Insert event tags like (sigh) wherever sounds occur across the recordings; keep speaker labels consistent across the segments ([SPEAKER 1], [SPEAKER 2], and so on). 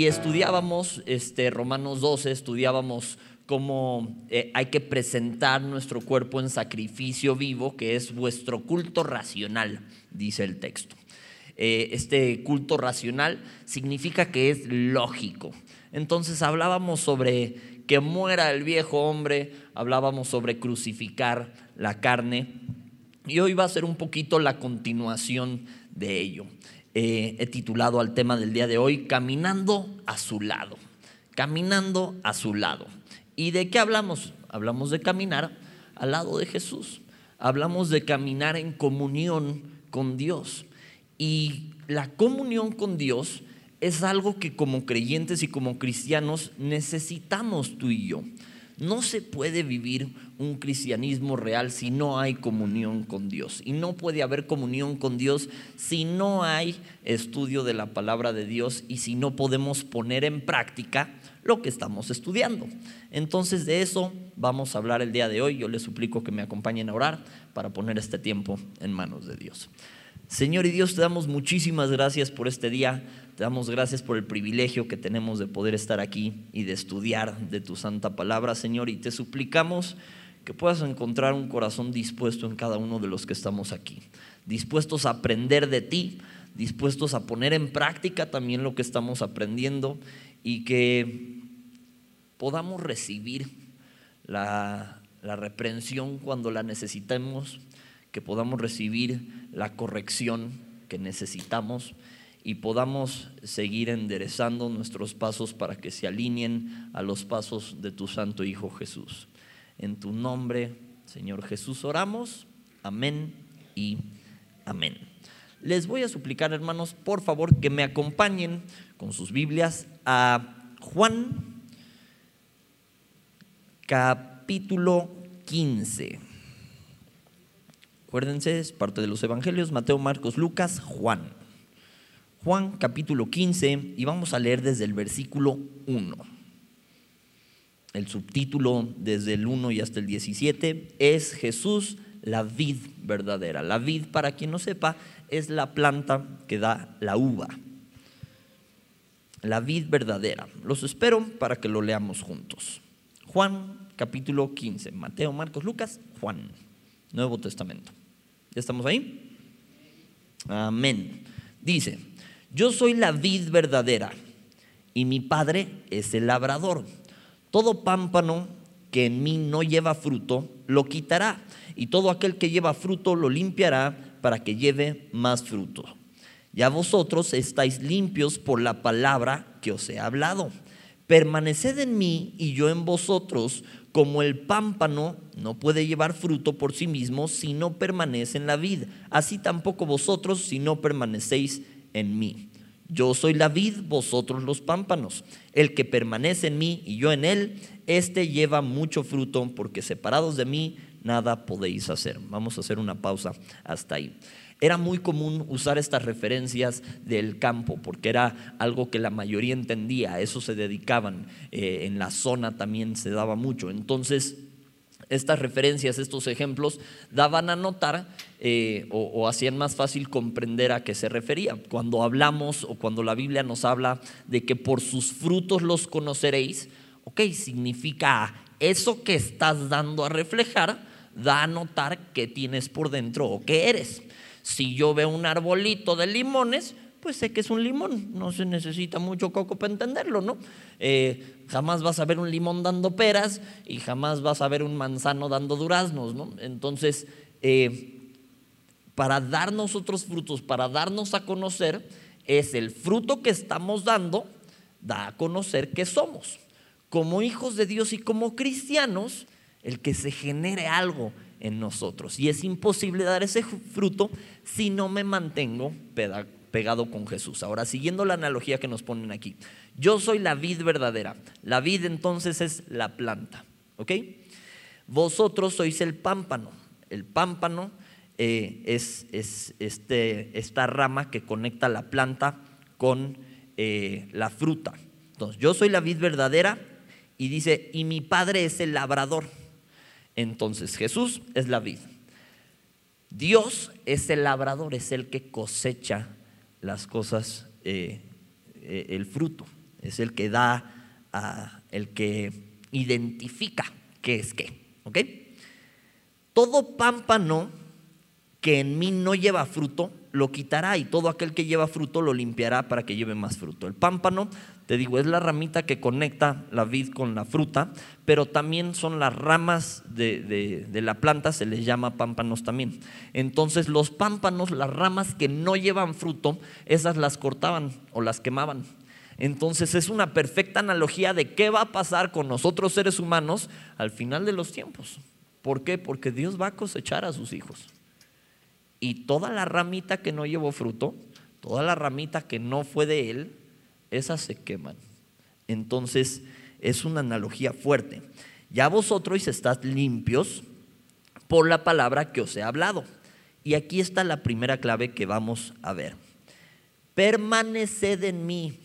[SPEAKER 1] Y estudiábamos este, Romanos 12, estudiábamos cómo eh, hay que presentar nuestro cuerpo en sacrificio vivo, que es vuestro culto racional, dice el texto. Eh, este culto racional significa que es lógico. Entonces hablábamos sobre que muera el viejo hombre, hablábamos sobre crucificar la carne, y hoy va a ser un poquito la continuación de ello. Eh, he titulado al tema del día de hoy, Caminando a su lado. Caminando a su lado. ¿Y de qué hablamos? Hablamos de caminar al lado de Jesús. Hablamos de caminar en comunión con Dios. Y la comunión con Dios es algo que como creyentes y como cristianos necesitamos tú y yo. No se puede vivir un cristianismo real si no hay comunión con Dios. Y no puede haber comunión con Dios si no hay estudio de la palabra de Dios y si no podemos poner en práctica lo que estamos estudiando. Entonces de eso vamos a hablar el día de hoy. Yo les suplico que me acompañen a orar para poner este tiempo en manos de Dios. Señor y Dios, te damos muchísimas gracias por este día. Te damos gracias por el privilegio que tenemos de poder estar aquí y de estudiar de tu santa palabra, Señor. Y te suplicamos que puedas encontrar un corazón dispuesto en cada uno de los que estamos aquí. Dispuestos a aprender de ti, dispuestos a poner en práctica también lo que estamos aprendiendo y que podamos recibir la, la reprensión cuando la necesitemos que podamos recibir la corrección que necesitamos y podamos seguir enderezando nuestros pasos para que se alineen a los pasos de tu Santo Hijo Jesús. En tu nombre, Señor Jesús, oramos. Amén y amén. Les voy a suplicar, hermanos, por favor, que me acompañen con sus Biblias a Juan capítulo 15. Acuérdense, es parte de los evangelios, Mateo, Marcos, Lucas, Juan. Juan capítulo 15 y vamos a leer desde el versículo 1. El subtítulo desde el 1 y hasta el 17 es Jesús la vid verdadera. La vid, para quien no sepa, es la planta que da la uva. La vid verdadera. Los espero para que lo leamos juntos. Juan capítulo 15. Mateo, Marcos, Lucas, Juan. Nuevo Testamento. ¿Ya estamos ahí? Amén. Dice, yo soy la vid verdadera y mi padre es el labrador. Todo pámpano que en mí no lleva fruto, lo quitará, y todo aquel que lleva fruto lo limpiará para que lleve más fruto. Ya vosotros estáis limpios por la palabra que os he hablado. Permaneced en mí y yo en vosotros, como el pámpano no puede llevar fruto por sí mismo si no permanece en la vid, así tampoco vosotros si no permanecéis en mí. Yo soy la vid, vosotros los pámpanos. El que permanece en mí y yo en él, éste lleva mucho fruto, porque separados de mí nada podéis hacer. Vamos a hacer una pausa hasta ahí. Era muy común usar estas referencias del campo porque era algo que la mayoría entendía, a eso se dedicaban, eh, en la zona también se daba mucho. Entonces, estas referencias, estos ejemplos, daban a notar eh, o, o, hacían más fácil comprender a qué se refería. Cuando hablamos o cuando la Biblia nos habla de que por sus frutos los conoceréis, ok, significa eso que estás dando a reflejar, da a notar qué tienes por dentro o qué eres. Si yo veo un arbolito de limones, pues sé que es un limón, no se necesita mucho coco para entenderlo, ¿no? Eh, jamás vas a ver un limón dando peras y jamás vas a ver un manzano dando duraznos, ¿no? Entonces, eh, para darnos otros frutos, para darnos a conocer, es el fruto que estamos dando, da a conocer que somos. Como hijos de Dios y como cristianos, el que se genere algo en nosotros. Y es imposible dar ese fruto si no me mantengo pegado con Jesús. Ahora, siguiendo la analogía que nos ponen aquí, yo soy la vid verdadera. La vid entonces es la planta, ¿ok? Vosotros sois el pámpano. El pámpano eh, es, este, esta rama que conecta la planta con eh, la fruta. Entonces, yo soy la vid verdadera y dice, y mi padre es el labrador. Entonces, Jesús es la vid. Dios es el labrador, es el que cosecha las cosas, eh, eh, el fruto, es el que da, el que identifica qué es qué. ¿Ok? Todo pámpano que en mí no lleva fruto, lo quitará y todo aquel que lleva fruto lo limpiará para que lleve más fruto. El pámpano te digo, es la ramita que conecta la vid con la fruta, pero también son las ramas de, la planta, se les llama pámpanos también. Entonces los pámpanos, las ramas que no llevan fruto, esas las cortaban o las quemaban. Entonces es una perfecta analogía de qué va a pasar con nosotros seres humanos al final de los tiempos. ¿Por qué? Porque Dios va a cosechar a sus hijos. Y toda la ramita que no llevó fruto, toda la ramita que no fue de Él, esas se queman. Entonces es una analogía fuerte. Ya vosotros estáis limpios por la palabra que os he hablado. Y aquí está la primera clave que vamos a ver. Permaneced en mí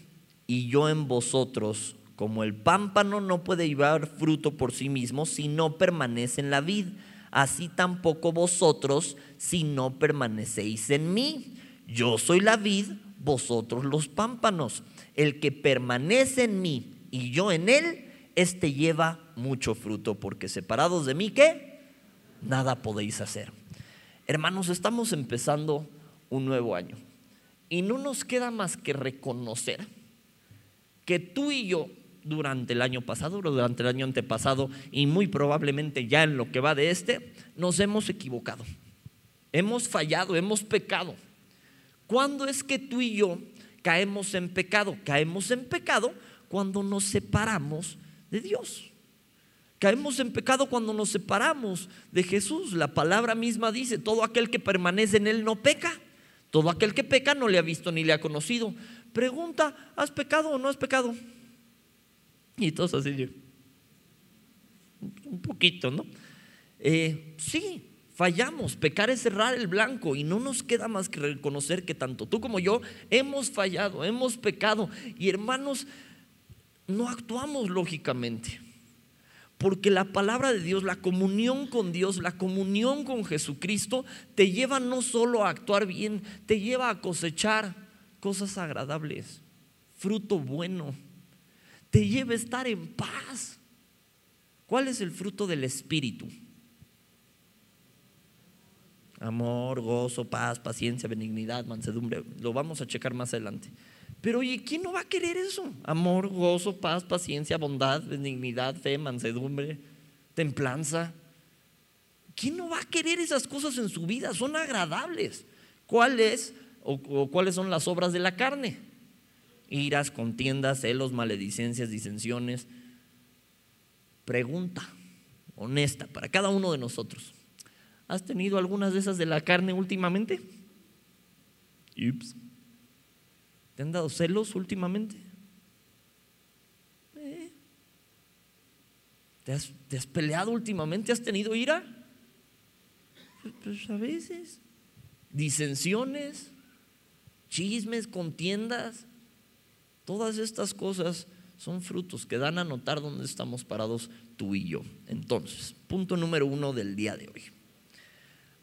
[SPEAKER 1] y yo en vosotros, como el pámpano no puede llevar fruto por sí mismo si no permanece en la vid, así tampoco vosotros si no permanecéis en mí. Yo soy la vid, vosotros los pámpanos el que permanece en mí y yo en él, este lleva mucho fruto, porque separados de mí, ¿qué? Nada podéis hacer. Hermanos, estamos empezando un nuevo año y no nos queda más que reconocer que tú y yo durante el año pasado, durante el año antepasado y muy probablemente ya en lo que va de este, nos hemos equivocado. Hemos fallado, hemos pecado. ¿Cuándo es que tú y yo caemos en pecado. Caemos en pecado cuando nos separamos de Dios. Caemos en pecado cuando nos separamos de Jesús. La palabra misma dice, todo aquel que permanece en Él no peca. Todo aquel que peca no le ha visto ni le ha conocido. Pregunta, ¿has pecado o no has pecado? Y todos así, un poquito, ¿no? Eh, sí, Fallamos, pecar es cerrar el blanco y no nos queda más que reconocer que tanto tú como yo hemos fallado, hemos pecado y hermanos, no actuamos lógicamente. Porque la palabra de Dios, la comunión con Dios, la comunión con Jesucristo te lleva no solo a actuar bien, te lleva a cosechar cosas agradables, fruto bueno, te lleva a estar en paz. ¿Cuál es el fruto del Espíritu? Amor, gozo, paz, paciencia, benignidad, mansedumbre. Lo vamos a checar más adelante. Pero oye, ¿quién no va a querer eso? Amor, gozo, paz, paciencia, bondad, benignidad, fe, mansedumbre, templanza. ¿Quién no va a querer esas cosas en su vida? Son agradables. ¿Cuáles o, o cuáles son las obras de la carne? Iras, contiendas, celos, maledicencias, disensiones. Pregunta honesta para cada uno de nosotros. ¿Has tenido algunas de esas de la carne últimamente? ¿Te han dado celos últimamente? Eh. ¿Te, has, peleado últimamente? ¿Has tenido ira? Pues, pues a veces. Disensiones, chismes, contiendas. Todas estas cosas son frutos que dan a notar dónde estamos parados tú y yo. Entonces, punto número uno del día de hoy.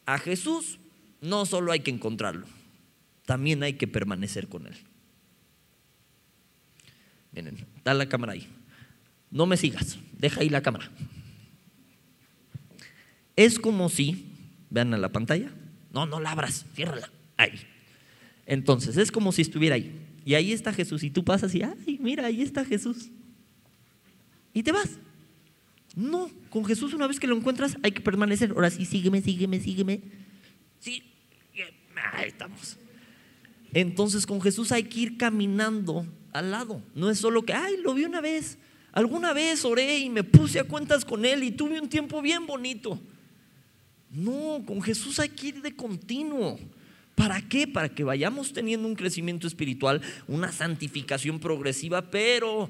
[SPEAKER 1] A Jesús no solo hay que encontrarlo, también hay que permanecer con Él. Miren, da la cámara ahí. No me sigas, deja ahí la cámara. Es como si, vean a la pantalla, no, no la abras, ciérrala, ahí. Entonces, es como si estuviera ahí. Y ahí está Jesús. Y tú pasas y, ay, mira, ahí está Jesús. Y te vas. No, con Jesús una vez que lo encuentras hay que permanecer. Ahora sí, sígueme, sígueme, sígueme. Sí, ahí estamos. Entonces con Jesús hay que ir caminando al lado. No es solo que, ay, lo vi una vez. Alguna vez oré y me puse a cuentas con Él y tuve un tiempo bien bonito. No, con Jesús hay que ir de continuo. ¿Para qué? Para que vayamos teniendo un crecimiento espiritual, una santificación progresiva, pero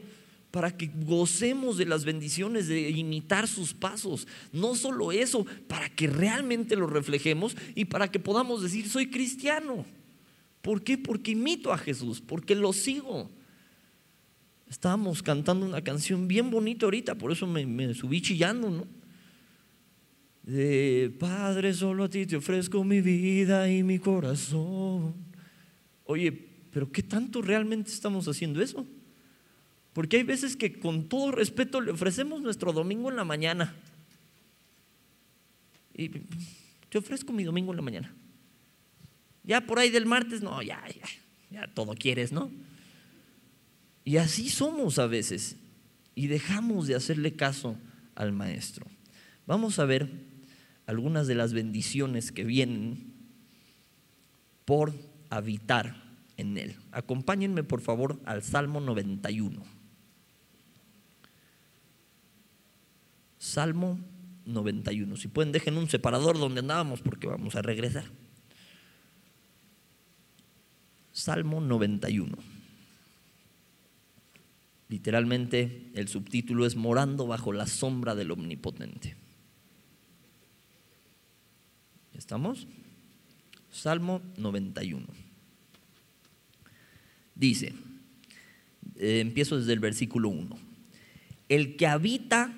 [SPEAKER 1] para que gocemos de las bendiciones de imitar sus pasos. No solo eso, para que realmente lo reflejemos y para que podamos decir, soy cristiano. ¿Por qué? Porque imito a Jesús, porque lo sigo. Estábamos cantando una canción bien bonita ahorita, por eso me, subí chillando, ¿no? De Padre, solo a ti te ofrezco mi vida y mi corazón. Oye, pero ¿qué tanto realmente estamos haciendo eso? Porque hay veces que con todo respeto le ofrecemos nuestro domingo en la mañana. Y te ofrezco mi domingo en la mañana. Ya por ahí del martes, no, ya, ya, ya todo quieres, ¿no? Y así somos a veces. Y dejamos de hacerle caso al maestro. Vamos a ver algunas de las bendiciones que vienen por habitar en él. Acompáñenme por favor al Salmo 91. Salmo 91. Si pueden, dejen un separador donde andábamos porque vamos a regresar. Salmo 91. Literalmente el subtítulo es Morando bajo la sombra del Omnipotente. ¿Estamos? Salmo 91. Dice, eh, empiezo desde el versículo 1. El que habita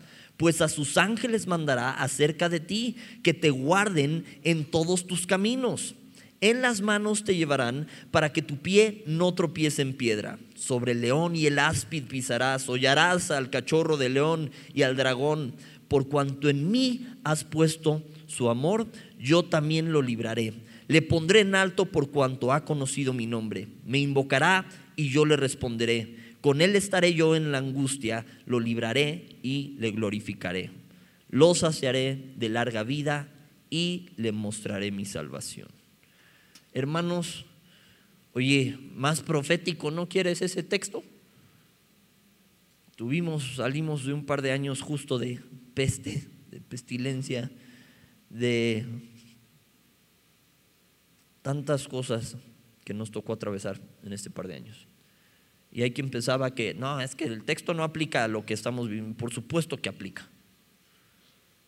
[SPEAKER 1] pues a sus ángeles mandará acerca de ti, que te guarden en todos tus caminos. En las manos te llevarán para que tu pie no tropiece en piedra. Sobre el león y el áspid pisarás, hollarás al cachorro de león y al dragón. Por cuanto en mí has puesto su amor, yo también lo libraré. Le pondré en alto por cuanto ha conocido mi nombre. Me invocará y yo le responderé. Con él estaré yo en la angustia, lo libraré y le glorificaré. Lo saciaré de larga vida y le mostraré mi salvación. Hermanos, oye, más profético, ¿no quieres ese texto? Tuvimos, salimos de un par de años justo de peste, de pestilencia, de tantas cosas que nos tocó atravesar en este par de años. Y hay quien pensaba que, no, es que el texto no aplica a lo que estamos viviendo. Por supuesto que aplica.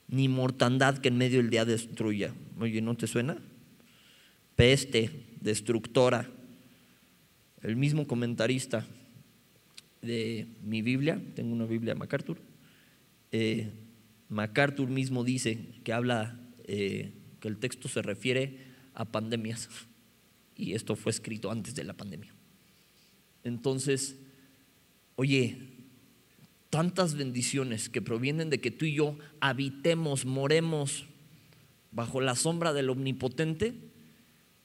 [SPEAKER 1] Ni mortandad que en medio del día destruya. Oye, ¿no te suena? Peste, destructora. El mismo comentarista de mi Biblia, tengo una Biblia MacArthur, eh, MacArthur mismo dice que habla, eh, que el texto se refiere a pandemias. Y esto fue escrito antes de la pandemia. Entonces, oye, tantas bendiciones que provienen de que tú y yo habitemos, moremos bajo la sombra del omnipotente,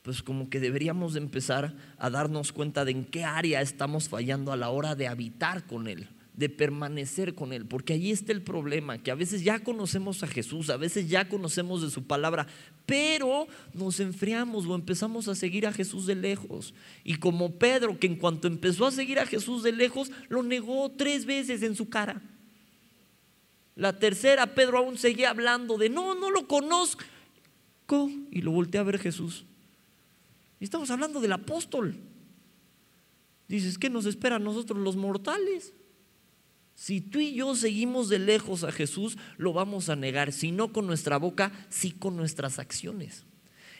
[SPEAKER 1] pues como que deberíamos empezar a darnos cuenta de en qué área estamos fallando a la hora de habitar con Él de permanecer con Él, porque allí está el problema, que a veces ya conocemos a Jesús, a veces ya conocemos de su palabra, pero nos enfriamos o empezamos a seguir a Jesús de lejos. Y como Pedro, que en cuanto empezó a seguir a Jesús de lejos, lo negó tres veces en su cara. La tercera, Pedro aún seguía hablando de, no, no lo conozco. Y lo volteé a ver Jesús. Y estamos hablando del apóstol. Dices, ¿qué nos espera a nosotros los mortales? Si tú y yo seguimos de lejos a Jesús, lo vamos a negar, si no con nuestra boca, sí con nuestras acciones.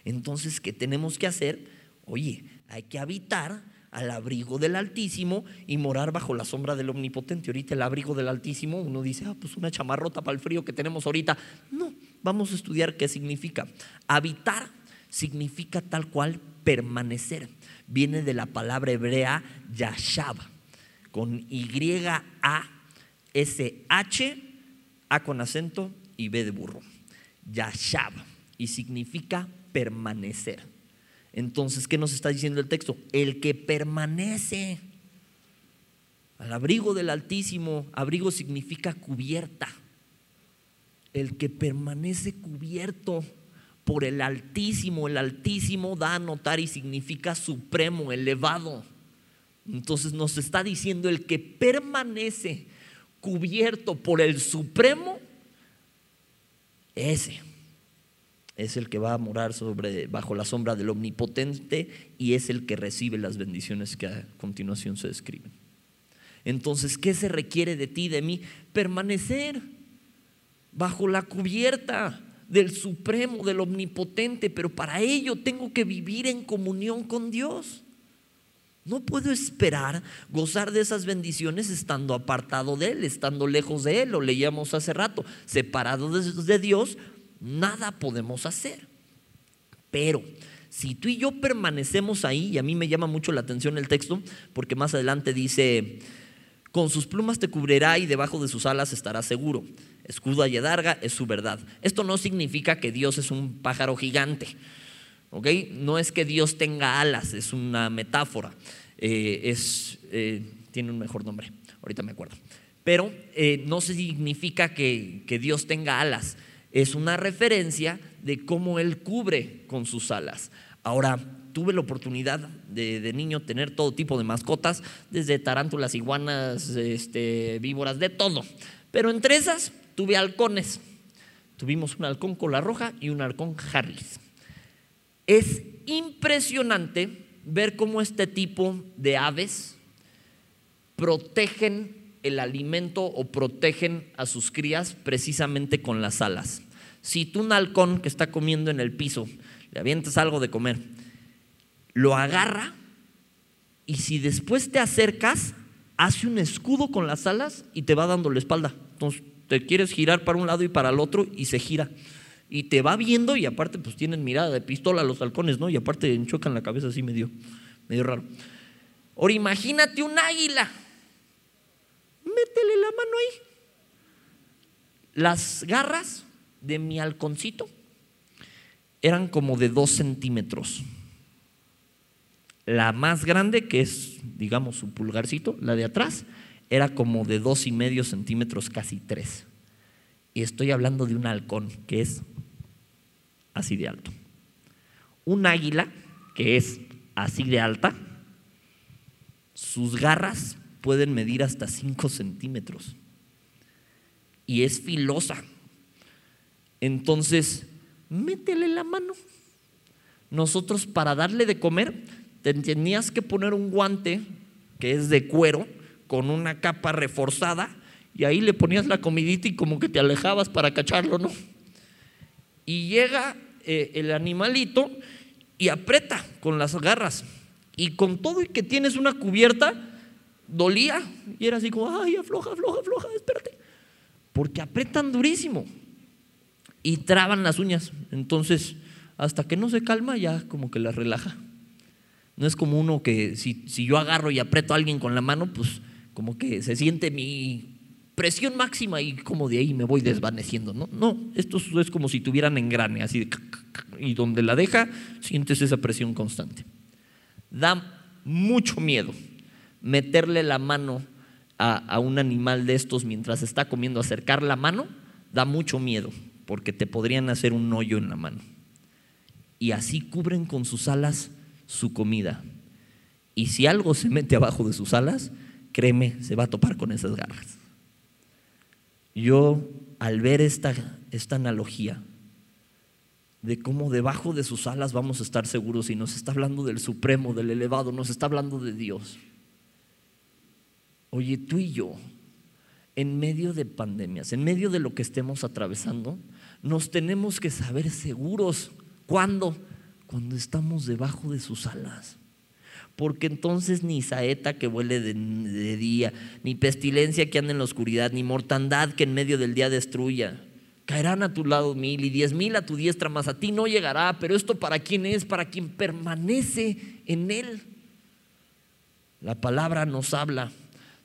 [SPEAKER 1] Entonces, ¿qué tenemos que hacer? Oye, hay que habitar al abrigo del Altísimo y morar bajo la sombra del Omnipotente. Ahorita el abrigo del Altísimo, uno dice, ah, pues una chamarrota para el frío que tenemos ahorita. No, vamos a estudiar qué significa. Habitar significa tal cual permanecer. Viene de la palabra hebrea yashab, con Y-A-S-H, A con acento y B de burro. Yashab, y significa permanecer. Entonces, ¿qué nos está diciendo el texto? El que permanece al abrigo del Altísimo, abrigo significa cubierta. El que permanece cubierto por el Altísimo, el Altísimo da a notar y significa supremo, elevado. Entonces nos está diciendo el que permanece cubierto por el Supremo, ese es el que va a morar sobre, bajo la sombra del Omnipotente y es el que recibe las bendiciones que a continuación se describen. Entonces, ¿qué se requiere de ti, de mí? Permanecer bajo la cubierta del Supremo, del Omnipotente, pero para ello tengo que vivir en comunión con Dios. No puedo esperar gozar de esas bendiciones estando apartado de Él, estando lejos de Él, lo leíamos hace rato, separado de Dios, nada podemos hacer. Pero si tú y yo permanecemos ahí, y a mí me llama mucho la atención el texto, porque más adelante dice, con sus plumas te cubrirá y debajo de sus alas estarás seguro. Escudo y adarga es su verdad. Esto no significa que Dios es un pájaro gigante. ¿Ok? No es que Dios tenga alas, es una metáfora. Eh, es, eh, tiene un mejor nombre, ahorita me acuerdo. Pero eh, no significa que, Dios tenga alas. Es una referencia de cómo Él cubre con sus alas. Ahora, tuve la oportunidad de, niño tener todo tipo de mascotas, desde tarántulas, iguanas, este, víboras, de todo. Pero entre esas tuve halcones. Tuvimos un halcón cola roja y un halcón Harris. Es impresionante ver cómo este tipo de aves protegen el alimento o protegen a sus crías precisamente con las alas. Si tú un halcón que está comiendo en el piso le avientas algo de comer lo agarra y si después te acercas, hace un escudo con las alas y te va dando la espalda. Entonces te quieres girar para un lado y para el otro y se gira. Y te va viendo y aparte pues tienen mirada de pistola los halcones, ¿no? Y aparte enchocan la cabeza así medio, medio raro. Ahora imagínate un águila. Métele la mano ahí. Las garras de mi halconcito eran como de dos centímetros. La más grande, que es, digamos, su pulgarcito, la de atrás, era como de dos y medio centímetros, casi tres. Y estoy hablando de un halcón que es así de alto. Un águila que es así de alta, sus garras pueden medir hasta cinco centímetros. Y es filosa. Entonces, métele la mano. Nosotros para darle de comer tenías que poner un guante que es de cuero con una capa reforzada y ahí le ponías la comidita y como que te alejabas para cacharlo, ¿no? Y llega eh, el animalito y aprieta con las garras. Y con todo y que tienes una cubierta, dolía. Y era así como, ay, afloja, afloja, afloja, espérate, porque apretan durísimo y traban las uñas, entonces hasta que no se calma ya como que las relaja. No es como uno que si, yo agarro y aprieto a alguien con la mano, pues como que se siente mi presión máxima y como de ahí me voy desvaneciendo. No, no esto es como si tuvieran engrane, así de, y donde la deja, sientes esa presión constante. Da mucho miedo meterle la mano a, a, un animal de estos mientras está comiendo, acercar la mano, da mucho miedo, porque te podrían hacer un hoyo en la mano. Y así cubren con sus alas su comida. Y si algo se mete abajo de sus alas, créeme, se va a topar con esas garras. Yo, al ver esta, esta analogía de cómo debajo de sus alas vamos a estar seguros y nos está hablando del Supremo, del elevado, nos está hablando de Dios. Oye, tú y yo, en medio de pandemias, en medio de lo que estemos atravesando, nos tenemos que saber seguros. ¿Cuándo? cuando estamos debajo de sus alas. Porque entonces ni saeta que huele de, día, ni pestilencia que anda en la oscuridad, ni mortandad que en medio del día destruya. Caerán a tu lado mil y diez mil a tu diestra, mas a ti no llegará. Pero esto para quién es? Para quien permanece en él. La palabra nos habla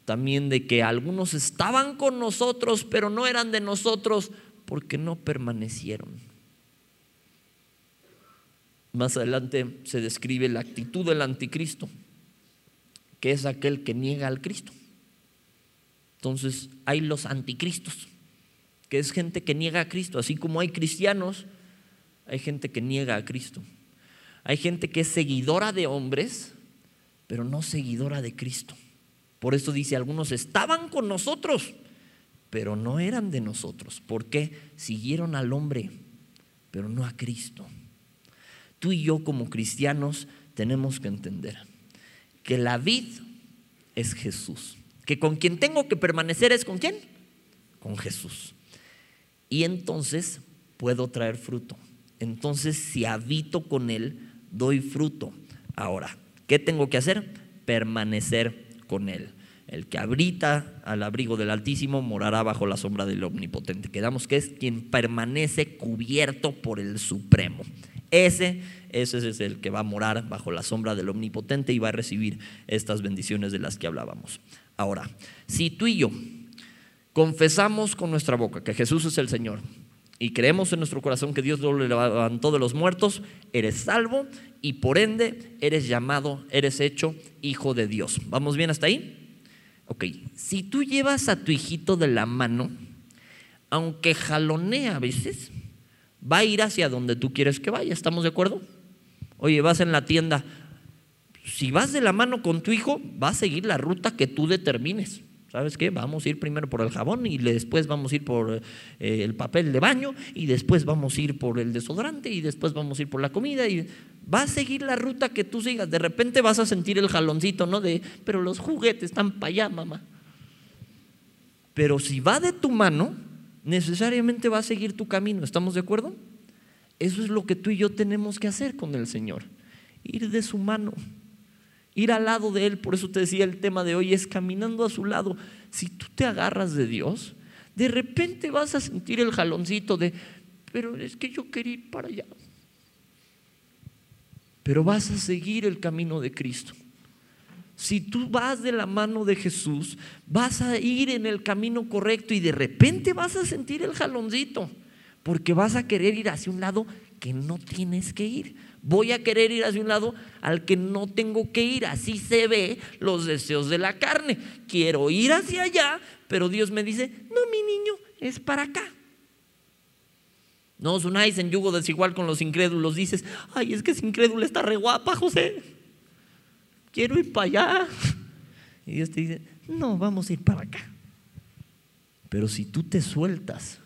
[SPEAKER 1] también de que algunos estaban con nosotros, pero no eran de nosotros porque no permanecieron. Más adelante se describe la actitud del anticristo, que es aquel que niega al Cristo. Entonces hay los anticristos, que es gente que niega a Cristo, así como hay cristianos, hay gente que niega a Cristo. Hay gente que es seguidora de hombres, pero no seguidora de Cristo. Por eso dice, algunos estaban con nosotros, pero no eran de nosotros. ¿Por qué? Siguieron al hombre, pero no a Cristo. Tú y yo como cristianos tenemos que entender que la vid es Jesús. Que con quien tengo que permanecer es con quién? Con Jesús. Y entonces puedo traer fruto. Entonces si habito con Él, doy fruto. Ahora, ¿qué tengo que hacer? Permanecer con Él. El que habita al abrigo del Altísimo morará bajo la sombra del Omnipotente. Quedamos que es quien permanece cubierto por el Supremo. Ese, ese es el que va a morar bajo la sombra del Omnipotente y va a recibir estas bendiciones de las que hablábamos. Ahora, si tú y yo confesamos con nuestra boca que Jesús es el Señor y creemos en nuestro corazón que Dios lo levantó de los muertos, eres salvo y por ende eres llamado, eres hecho hijo de Dios. ¿Vamos bien hasta ahí? Ok, si tú llevas a tu hijito de la mano, aunque jalonea a veces, va a ir hacia donde tú quieres que vaya, ¿estamos de acuerdo? Oye, vas en la tienda, si vas de la mano con tu hijo, va a seguir la ruta que tú determines. ¿Sabes qué? Vamos a ir primero por el jabón y después vamos a ir por eh, el papel de baño y después vamos a ir por el desodorante y después vamos a ir por la comida y va a seguir la ruta que tú sigas. De repente vas a sentir el jaloncito, ¿no? De, pero los juguetes están para allá, mamá. Pero si va de tu mano, necesariamente va a seguir tu camino. ¿Estamos de acuerdo? Eso es lo que tú y yo tenemos que hacer con el Señor. Ir de su mano ir al lado de Él. Por eso te decía el tema de hoy es caminando a su lado. Si tú te agarras de Dios, de repente vas a sentir el jaloncito de, pero es que yo quería ir para allá. Pero vas a seguir el camino de Cristo. Si tú vas de la mano de Jesús, vas a ir en el camino correcto y de repente vas a sentir el jaloncito, porque vas a querer ir hacia un lado que no tienes que ir. Voy a querer ir hacia un lado al que no tengo que ir. Así se ve los deseos de la carne. Quiero ir hacia allá, pero Dios me dice, no, mi niño, es para acá. No os unáis en yugo desigual con los incrédulos. Dices, ay, es que ese incrédulo está re guapa, José. Quiero ir para allá. Y Dios te dice, no, vamos a ir para acá. Pero si tú te sueltas,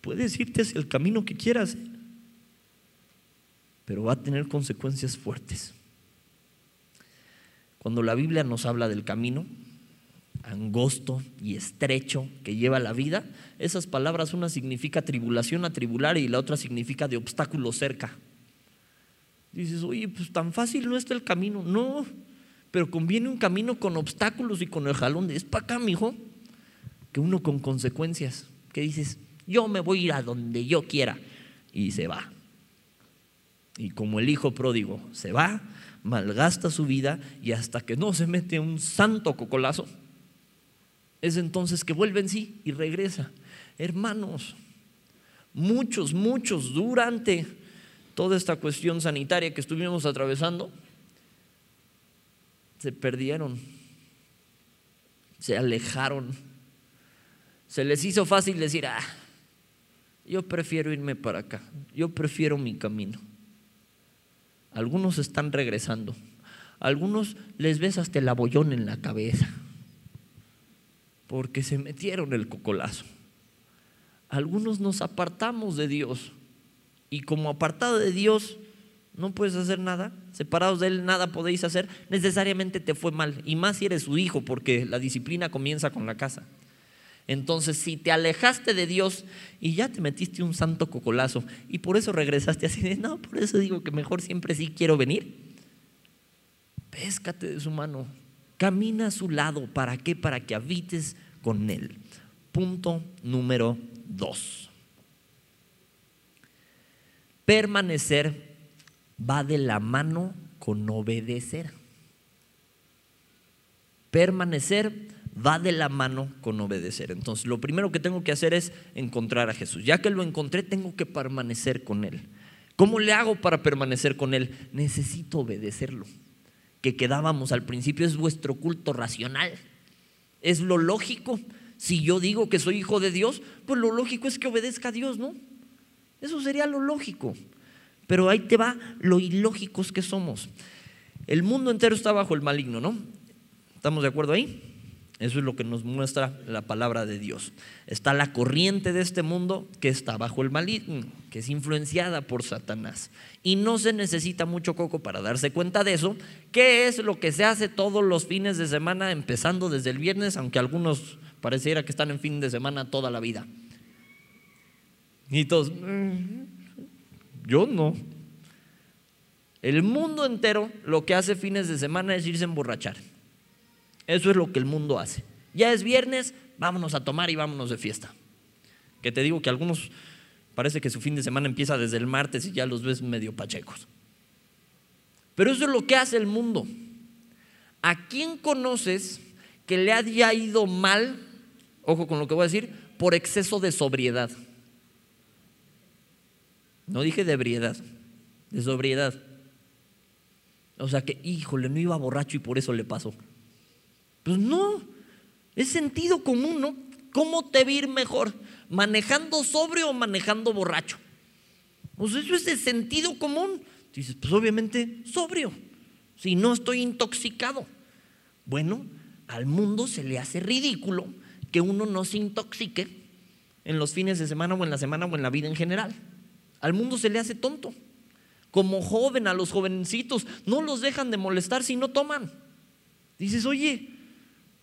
[SPEAKER 1] puedes irte hacia el camino que quieras pero va a tener consecuencias fuertes. Cuando la Biblia nos habla del camino angosto y estrecho que lleva la vida, esas palabras una significa tribulación a tribular y la otra significa de obstáculo cerca. Dices, oye, pues tan fácil no está el camino. No, pero conviene un camino con obstáculos y con el jalón de es para acá, mijo, que uno con consecuencias. Que dices, yo me voy a ir a donde yo quiera y se va. Y como el hijo pródigo se va, malgasta su vida y hasta que no se mete un santo cocolazo, es entonces que vuelve en sí y regresa. Hermanos, muchos, muchos durante toda esta cuestión sanitaria que estuvimos atravesando, se perdieron, se alejaron, se les hizo fácil decir, ah, yo prefiero irme para acá, yo prefiero mi camino. Algunos están regresando. Algunos les ves hasta el abollón en la cabeza. Porque se metieron el cocolazo. Algunos nos apartamos de Dios. Y como apartado de Dios no puedes hacer nada, separados de Él nada podéis hacer, necesariamente te fue mal. Y más si eres su hijo, porque la disciplina comienza con la casa. Entonces, si te alejaste de Dios y ya te metiste un santo cocolazo y por eso regresaste así de, no, por eso digo que mejor siempre sí quiero venir, péscate de su mano, camina a su lado. ¿Para qué? Para que habites con Él. Punto número dos. Permanecer va de la mano con obedecer. Permanecer va de la mano con obedecer. Entonces, lo primero que tengo que hacer es encontrar a Jesús. Ya que lo encontré, tengo que permanecer con Él. ¿Cómo le hago para permanecer con Él? Necesito obedecerlo. Que quedábamos al principio es vuestro culto racional. Es lo lógico. Si yo digo que soy hijo de Dios, pues lo lógico es que obedezca a Dios, ¿no? Eso sería lo lógico. Pero ahí te va lo ilógicos que somos. El mundo entero está bajo el maligno, ¿no? ¿Estamos de acuerdo ahí? Eso es lo que nos muestra la palabra de Dios. Está la corriente de este mundo que está bajo el maligno, que es influenciada por Satanás. Y no se necesita mucho coco para darse cuenta de eso, que es lo que se hace todos los fines de semana, empezando desde el viernes, aunque algunos pareciera que están en fin de semana toda la vida. Y todos, yo no. El mundo entero lo que hace fines de semana es irse a emborrachar. Eso es lo que el mundo hace. Ya es viernes, vámonos a tomar y vámonos de fiesta. Que te digo que algunos parece que su fin de semana empieza desde el martes y ya los ves medio pachecos. Pero eso es lo que hace el mundo. ¿A quién conoces que le haya ido mal, ojo con lo que voy a decir, por exceso de sobriedad? No dije de ebriedad, de sobriedad. O sea que, híjole, no iba borracho y por eso le pasó. Pues no, es sentido común, ¿no? ¿Cómo te va mejor? ¿Manejando sobrio o manejando borracho? Pues eso es de sentido común. Dices, pues obviamente sobrio, si no estoy intoxicado. Bueno, al mundo se le hace ridículo que uno no se intoxique en los fines de semana o en la semana o en la vida en general. Al mundo se le hace tonto. Como joven, a los jovencitos, no los dejan de molestar si no toman. Dices, oye,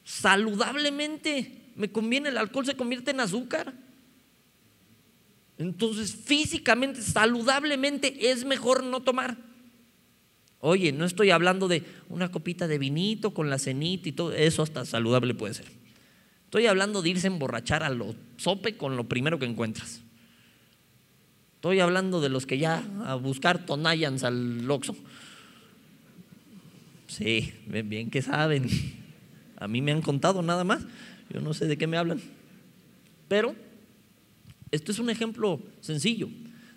[SPEAKER 1] saludablemente. Me conviene, el alcohol se convierte en azúcar. Entonces, físicamente, saludablemente, es mejor no tomar. Oye, no estoy hablando de una copita de vinito con la cenita y todo, eso hasta saludable puede ser. Estoy hablando de irse a emborrachar a lo sope con lo primero que encuentras. Estoy hablando de los que ya a buscar tonayans al loxo. Sí, bien que saben. A mí me han contado nada más. Yo no sé de qué me hablan. Pero esto es un ejemplo sencillo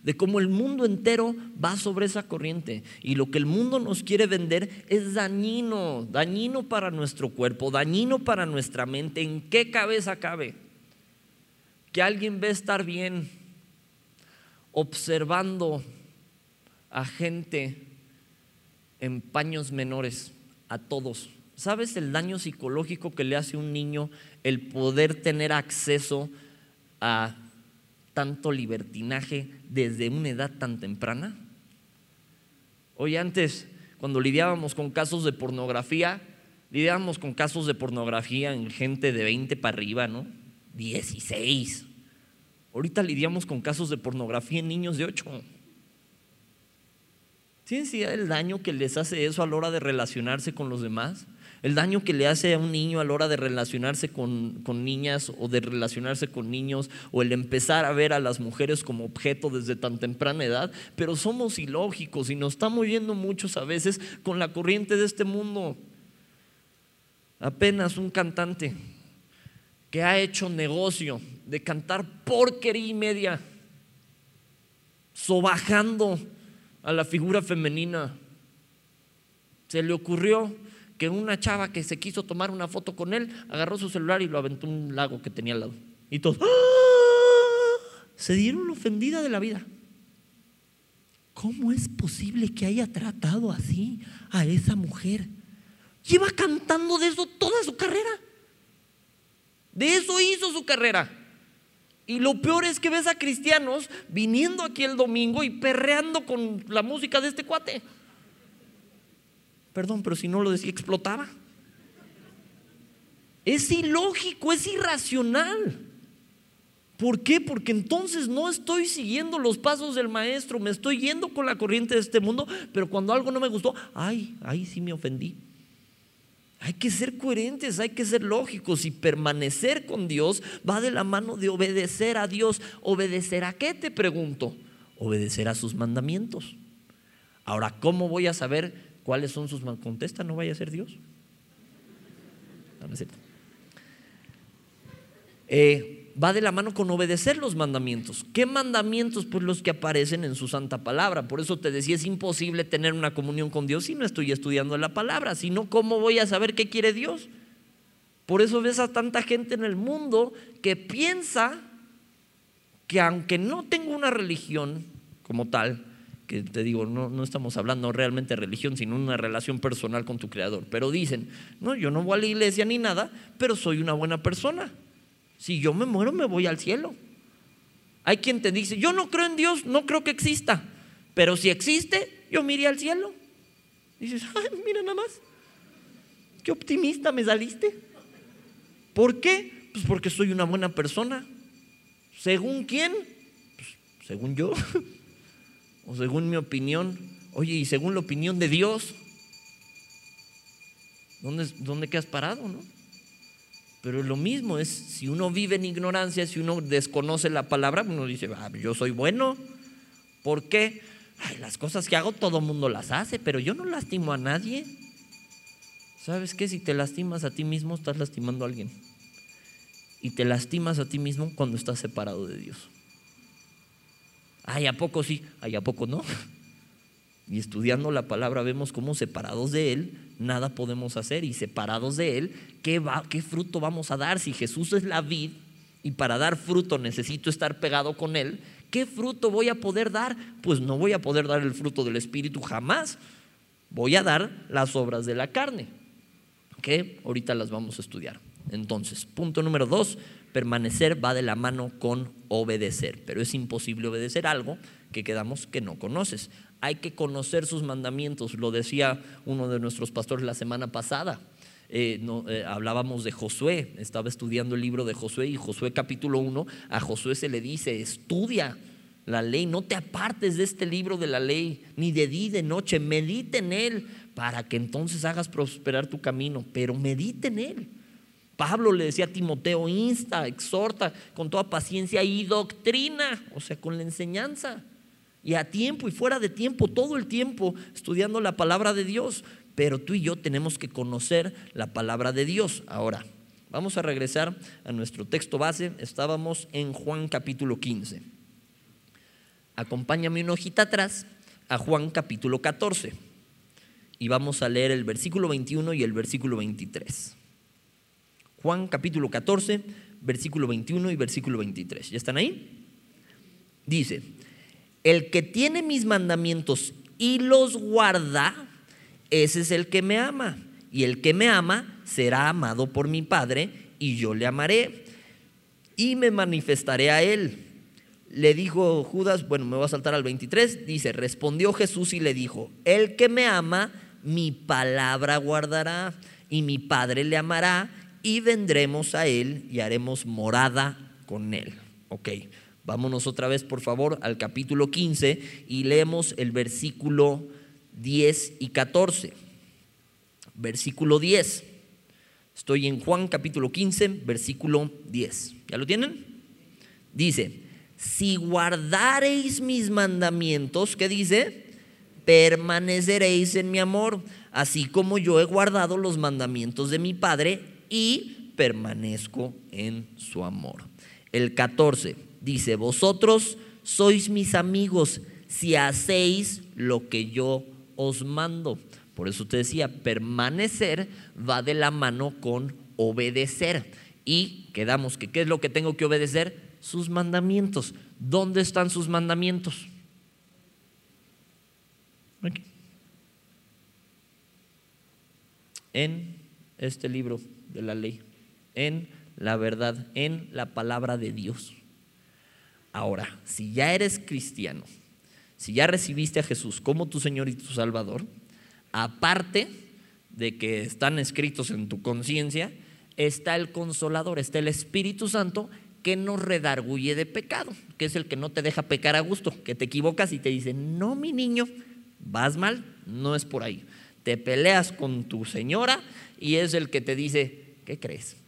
[SPEAKER 1] de cómo el mundo entero va sobre esa corriente. Y lo que el mundo nos quiere vender es dañino, dañino para nuestro cuerpo, dañino para nuestra mente. ¿En qué cabeza cabe? Que alguien ve estar bien observando a gente en paños menores, a todos ¿Sabes el daño psicológico que le hace a un niño el poder tener acceso a tanto libertinaje desde una edad tan temprana? Hoy antes, cuando lidiábamos con casos de pornografía, lidiábamos con casos de pornografía en gente de 20 para arriba, ¿no? 16. Ahorita lidiamos con casos de pornografía en niños de 8. ¿Tienes idea del daño que les hace eso a la hora de relacionarse con los demás? el daño que le hace a un niño a la hora de relacionarse con, niñas o de relacionarse con niños o el empezar a ver a las mujeres como objeto desde tan temprana edad, pero somos ilógicos y nos estamos yendo muchos a veces con la corriente de este mundo. Apenas un cantante que ha hecho negocio de cantar porquería y media, sobajando a la figura femenina. Se le ocurrió que una chava que se quiso tomar una foto con él agarró su celular y lo aventó en un lago que tenía al lado. Y todos ¡ah! se dieron ofendida de la vida. ¿Cómo es posible que haya tratado así a esa mujer? Lleva cantando de eso toda su carrera. De eso hizo su carrera. Y lo peor es que ves a cristianos viniendo aquí el domingo y perreando con la música de este cuate. Perdón, pero si no lo decía, explotaba. Es ilógico, es irracional. ¿Por qué? Porque entonces no estoy siguiendo los pasos del maestro, me estoy yendo con la corriente de este mundo, pero cuando algo no me gustó, ay, ay, sí me ofendí. Hay que ser coherentes, hay que ser lógicos y permanecer con Dios va de la mano de obedecer a Dios. ¿Obedecer a qué te pregunto? obedecer a sus mandamientos. Ahora, ¿cómo voy a saber cuáles son sus mandamientos? Contesta, no vaya a ser Dios. Eh, va de la mano con obedecer los mandamientos. ¿Qué mandamientos? Pues los que aparecen en su santa palabra. Por eso te decía, es imposible tener una comunión con Dios si no estoy estudiando la palabra. Si no, ¿cómo voy a saber qué quiere Dios? Por eso ves a tanta gente en el mundo que piensa que aunque no tengo una religión como tal, que te digo, no, no estamos hablando realmente de religión, sino una relación personal con tu creador, pero dicen, no, yo no voy a la iglesia ni nada, pero soy una buena persona. Si yo me muero, me voy al cielo. Hay quien te dice, yo no creo en Dios, no creo que exista, pero si existe, yo me al cielo. dices, (laughs) ay, mira nada más, qué optimista me saliste. ¿Por qué? Pues porque soy una buena persona. ¿Según quién? Pues, según yo. (laughs) o según mi opinión. Oye, y según la opinión de Dios. ¿Dónde, dónde quedas parado, no? Pero lo mismo es, si uno vive en ignorancia, si uno desconoce la palabra, uno dice, ah, yo soy bueno. ¿Por qué? las cosas que hago todo mundo las hace, pero yo no lastimo a nadie. ¿Sabes qué? Si te lastimas a ti mismo, estás lastimando a alguien. Y te lastimas a ti mismo cuando estás separado de Dios. Ay, ¿a poco sí? Ay, ¿a poco no? (laughs) Y estudiando la palabra vemos cómo separados de Él nada podemos hacer y separados de Él, ¿qué, va, ¿qué fruto vamos a dar? Si Jesús es la vid y para dar fruto necesito estar pegado con Él, ¿qué fruto voy a poder dar? Pues no voy a poder dar el fruto del Espíritu jamás. Voy a dar las obras de la carne que ahorita las vamos a estudiar. Entonces, punto número dos, permanecer va de la mano con obedecer, pero es imposible obedecer algo que quedamos que no conoces. Hay que conocer sus mandamientos, lo decía uno de nuestros pastores la semana pasada. Eh, eh, hablábamos de Josué, estaba estudiando el libro de Josué y Josué capítulo 1, a Josué se le dice, estudia la ley, no te apartes de este libro de la ley, ni de día de noche, medite en él, para que entonces hagas prosperar tu camino, pero medite en él. Pablo le decía a Timoteo, insta, exhorta con toda paciencia y doctrina, o sea, con la enseñanza. Y a tiempo y fuera de tiempo, todo el tiempo estudiando la palabra de Dios. Pero tú y yo tenemos que conocer la palabra de Dios. Ahora, vamos a regresar a nuestro texto base. Estábamos en Juan capítulo 15. Acompáñame una hojita atrás a Juan capítulo 14 y vamos a leer el versículo 21 y el versículo 23. Juan capítulo 14, versículo 21 y versículo 23. ¿Ya están ahí? Dice, el que tiene mis mandamientos y los guarda, ese es el que me ama. Y el que me ama será amado por mi Padre y yo le amaré y me manifestaré a él. Le dijo Judas, bueno, me voy a saltar al 23, dice, respondió Jesús y le dijo, el que me ama, mi palabra guardará y mi Padre le amará y vendremos a él y haremos morada con él. Ok, vámonos otra vez por favor al capítulo 15 y leemos el versículo 10 y 14. Versículo 10. Estoy en Juan capítulo 15, versículo 10. ¿Ya lo tienen? Dice, si guardareis mis mandamientos, ¿qué dice? permaneceréis en mi amor, así como yo he guardado los mandamientos de mi Padre y permanezco en su amor. El 14 dice, vosotros sois mis amigos si hacéis lo que yo os mando. Por eso te decía, permanecer va de la mano con obedecer. Y quedamos que, ¿qué es lo que tengo que obedecer? Sus mandamientos. ¿Dónde están sus mandamientos? En este libro de la ley, en la verdad, en la palabra de Dios. Ahora, si ya eres cristiano, si ya recibiste a Jesús como tu Señor y tu Salvador, aparte de que están escritos en tu conciencia, está el consolador, está el Espíritu Santo que nos redarguye de pecado, que es el que no te deja pecar a gusto, que te equivocas y te dice, no, mi niño, vas mal, no es por ahí. Te peleas con tu señora y es el que te dice, ¿qué crees?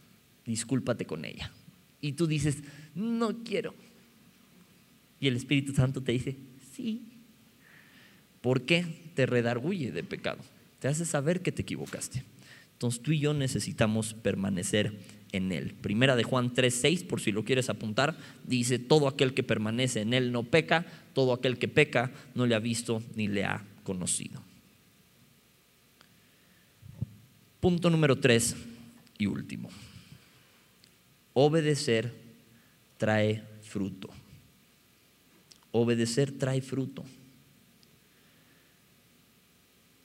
[SPEAKER 1] Discúlpate con ella. Y tú dices, no quiero. Y el Espíritu Santo te dice, sí. ¿Por qué? Te redarguye de pecado. Te hace saber que te equivocaste. Entonces tú y yo necesitamos permanecer en Él. Primera de Juan 3:6, por si lo quieres apuntar, dice, todo aquel que permanece en Él no peca, todo aquel que peca no le ha visto ni le ha conocido. Punto número 3 y último. Obedecer trae fruto. Obedecer trae fruto.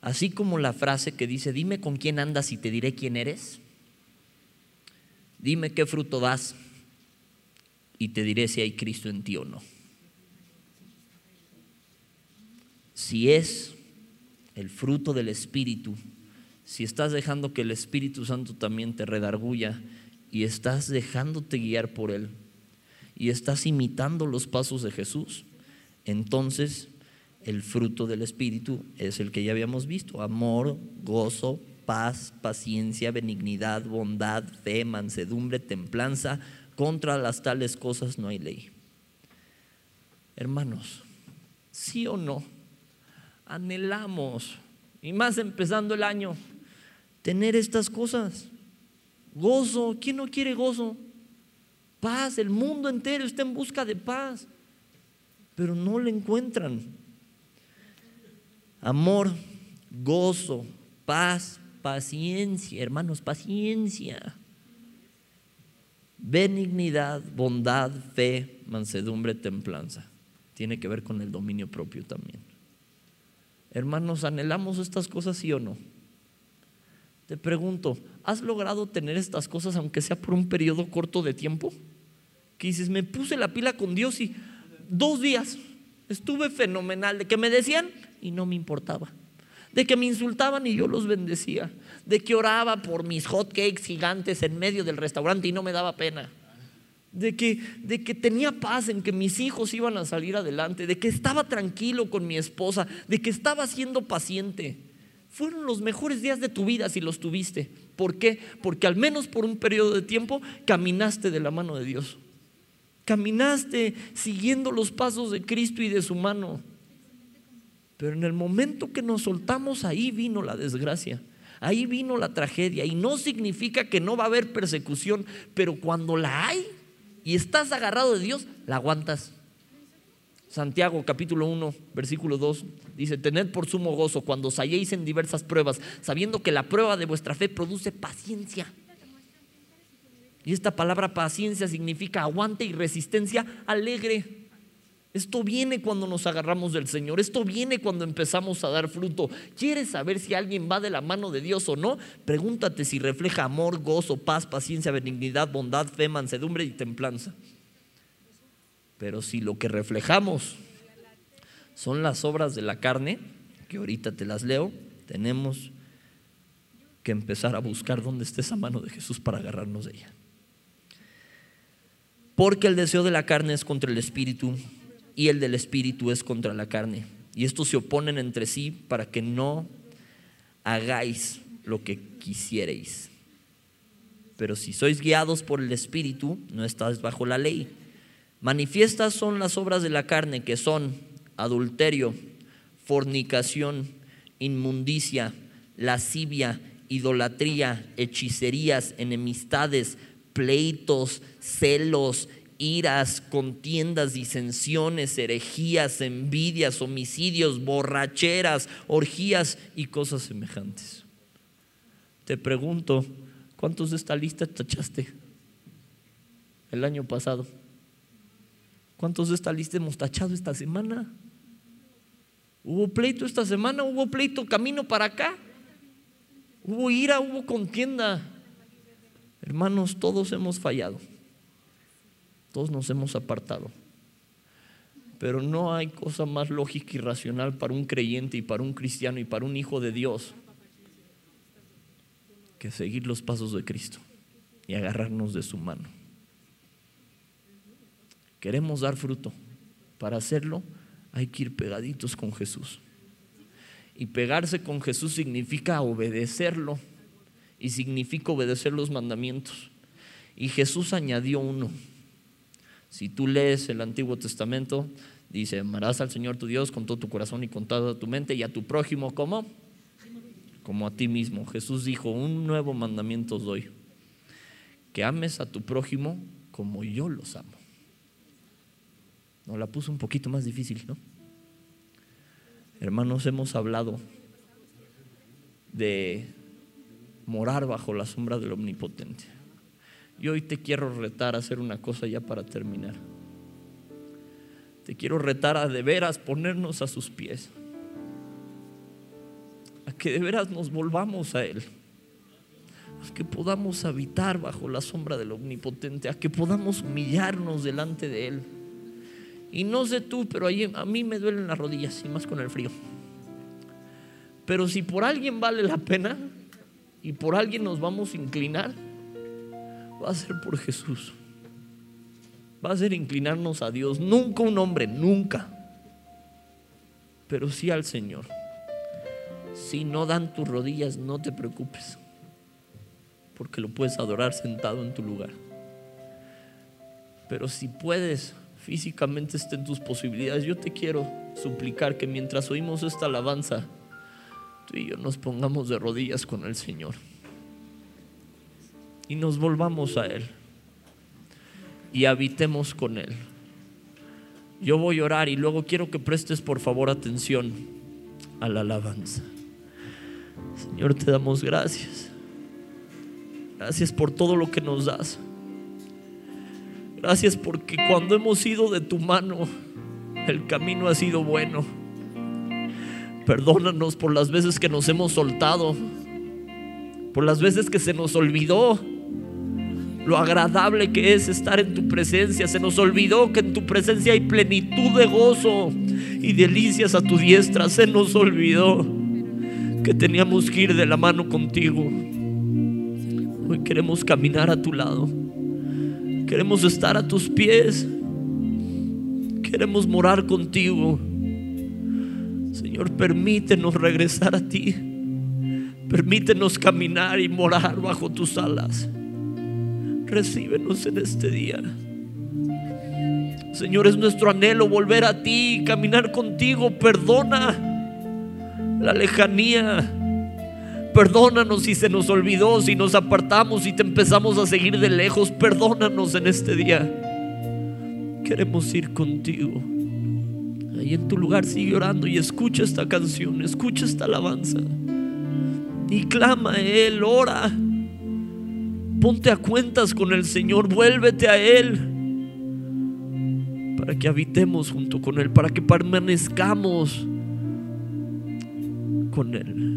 [SPEAKER 1] Así como la frase que dice, dime con quién andas y te diré quién eres. Dime qué fruto das y te diré si hay Cristo en ti o no. Si es el fruto del Espíritu, si estás dejando que el Espíritu Santo también te redarguya y estás dejándote guiar por Él y estás imitando los pasos de Jesús, entonces el fruto del Espíritu es el que ya habíamos visto, amor, gozo, paz, paciencia, benignidad, bondad, fe, mansedumbre, templanza. Contra las tales cosas no hay ley. Hermanos, sí o no, anhelamos, y más empezando el año, tener estas cosas. Gozo, ¿quién no quiere gozo? Paz, el mundo entero está en busca de paz, pero no le encuentran. Amor, gozo, paz, paciencia, hermanos, paciencia. Benignidad, bondad, fe, mansedumbre, templanza. Tiene que ver con el dominio propio también. Hermanos, ¿anhelamos estas cosas sí o no? Te pregunto, ¿has logrado tener estas cosas aunque sea por un periodo corto de tiempo? Que dices, me puse la pila con Dios y dos días estuve fenomenal, de que me decían y no me importaba de que me insultaban y yo los bendecía, de que oraba por mis hot cakes gigantes en medio del restaurante y no me daba pena, de que, de que tenía paz en que mis hijos iban a salir adelante, de que estaba tranquilo con mi esposa, de que estaba siendo paciente. Fueron los mejores días de tu vida si los tuviste. ¿Por qué? Porque al menos por un periodo de tiempo caminaste de la mano de Dios. Caminaste siguiendo los pasos de Cristo y de su mano. Pero en el momento que nos soltamos, ahí vino la desgracia. Ahí vino la tragedia. Y no significa que no va a haber persecución, pero cuando la hay y estás agarrado de Dios, la aguantas. Santiago capítulo 1, versículo 2 dice, tened por sumo gozo cuando os halléis en diversas pruebas, sabiendo que la prueba de vuestra fe produce paciencia. Y esta palabra paciencia significa aguante y resistencia alegre. Esto viene cuando nos agarramos del Señor, esto viene cuando empezamos a dar fruto. ¿Quieres saber si alguien va de la mano de Dios o no? Pregúntate si refleja amor, gozo, paz, paciencia, benignidad, bondad, fe, mansedumbre y templanza. Pero si lo que reflejamos son las obras de la carne, que ahorita te las leo, tenemos que empezar a buscar dónde está esa mano de Jesús para agarrarnos de ella. Porque el deseo de la carne es contra el espíritu y el del espíritu es contra la carne. Y estos se oponen entre sí para que no hagáis lo que quisierais. Pero si sois guiados por el espíritu, no estáis bajo la ley. Manifiestas son las obras de la carne, que son adulterio, fornicación, inmundicia, lascivia, idolatría, hechicerías, enemistades, pleitos, celos, iras, contiendas, disensiones, herejías, envidias, homicidios, borracheras, orgías y cosas semejantes. Te pregunto, ¿cuántos de esta lista tachaste el año pasado? ¿Cuántos de esta lista hemos tachado esta semana? ¿Hubo pleito esta semana? ¿Hubo pleito camino para acá? ¿Hubo ira? ¿Hubo contienda? Hermanos, todos hemos fallado. Todos nos hemos apartado. Pero no hay cosa más lógica y racional para un creyente y para un cristiano y para un hijo de Dios que seguir los pasos de Cristo y agarrarnos de su mano. Queremos dar fruto. Para hacerlo hay que ir pegaditos con Jesús. Y pegarse con Jesús significa obedecerlo y significa obedecer los mandamientos. Y Jesús añadió uno si tú lees el Antiguo Testamento, Dice, amarás al Señor tu Dios con todo tu corazón y con toda tu mente y a tu prójimo como como a ti mismo. Jesús dijo, un nuevo mandamiento os doy, que ames a tu prójimo como yo los amo. Nos la puso un poquito más difícil, ¿no? Hermanos, hemos hablado de morar bajo la sombra del Omnipotente. Y hoy te quiero retar a hacer una cosa ya para terminar. Te quiero retar a de veras ponernos a sus pies a que de veras nos volvamos a Él, a que podamos habitar bajo la sombra del Omnipotente, a que podamos humillarnos delante de Él. Y no sé tú, pero a mí me duelen las rodillas y más con el frío. Pero si por alguien vale la pena y por alguien nos vamos a inclinar, va a ser por Jesús. Va a ser inclinarnos a Dios, nunca un hombre, nunca. Pero sí al Señor. Si no dan tus rodillas, no te preocupes, porque lo puedes adorar sentado en tu lugar. Pero si puedes, físicamente está en tus posibilidades, yo te quiero suplicar que mientras oímos esta alabanza, tú y yo nos pongamos de rodillas con el Señor y nos volvamos a Él y habitemos con Él. Yo voy a orar y luego quiero que prestes por favor atención a la alabanza. Señor, te damos gracias. Gracias por todo lo que nos das. Gracias porque cuando hemos ido de tu mano, el camino ha sido bueno. Perdónanos por las veces que nos hemos soltado, por las veces que se nos olvidó lo agradable que es estar en tu presencia. Se nos olvidó que en tu presencia hay plenitud de gozo y delicias a tu diestra. Se nos olvidó que teníamos que ir de la mano contigo. Hoy queremos caminar a tu lado. Queremos estar a tus pies. Queremos morar contigo. Señor, permítenos regresar a ti. Permítenos caminar y morar bajo tus alas. Recíbenos en este día. Señor, es nuestro anhelo volver a ti, caminar contigo. Perdona la lejanía. Perdónanos si se nos olvidó, si nos apartamos y te empezamos a seguir de lejos. Perdónanos en este día. Queremos ir contigo. Ahí en tu lugar sigue orando y escucha esta canción, escucha esta alabanza. Y clama a Él, ora. Ponte a cuentas con el Señor, vuélvete a Él. Para que habitemos junto con Él, para que permanezcamos con Él.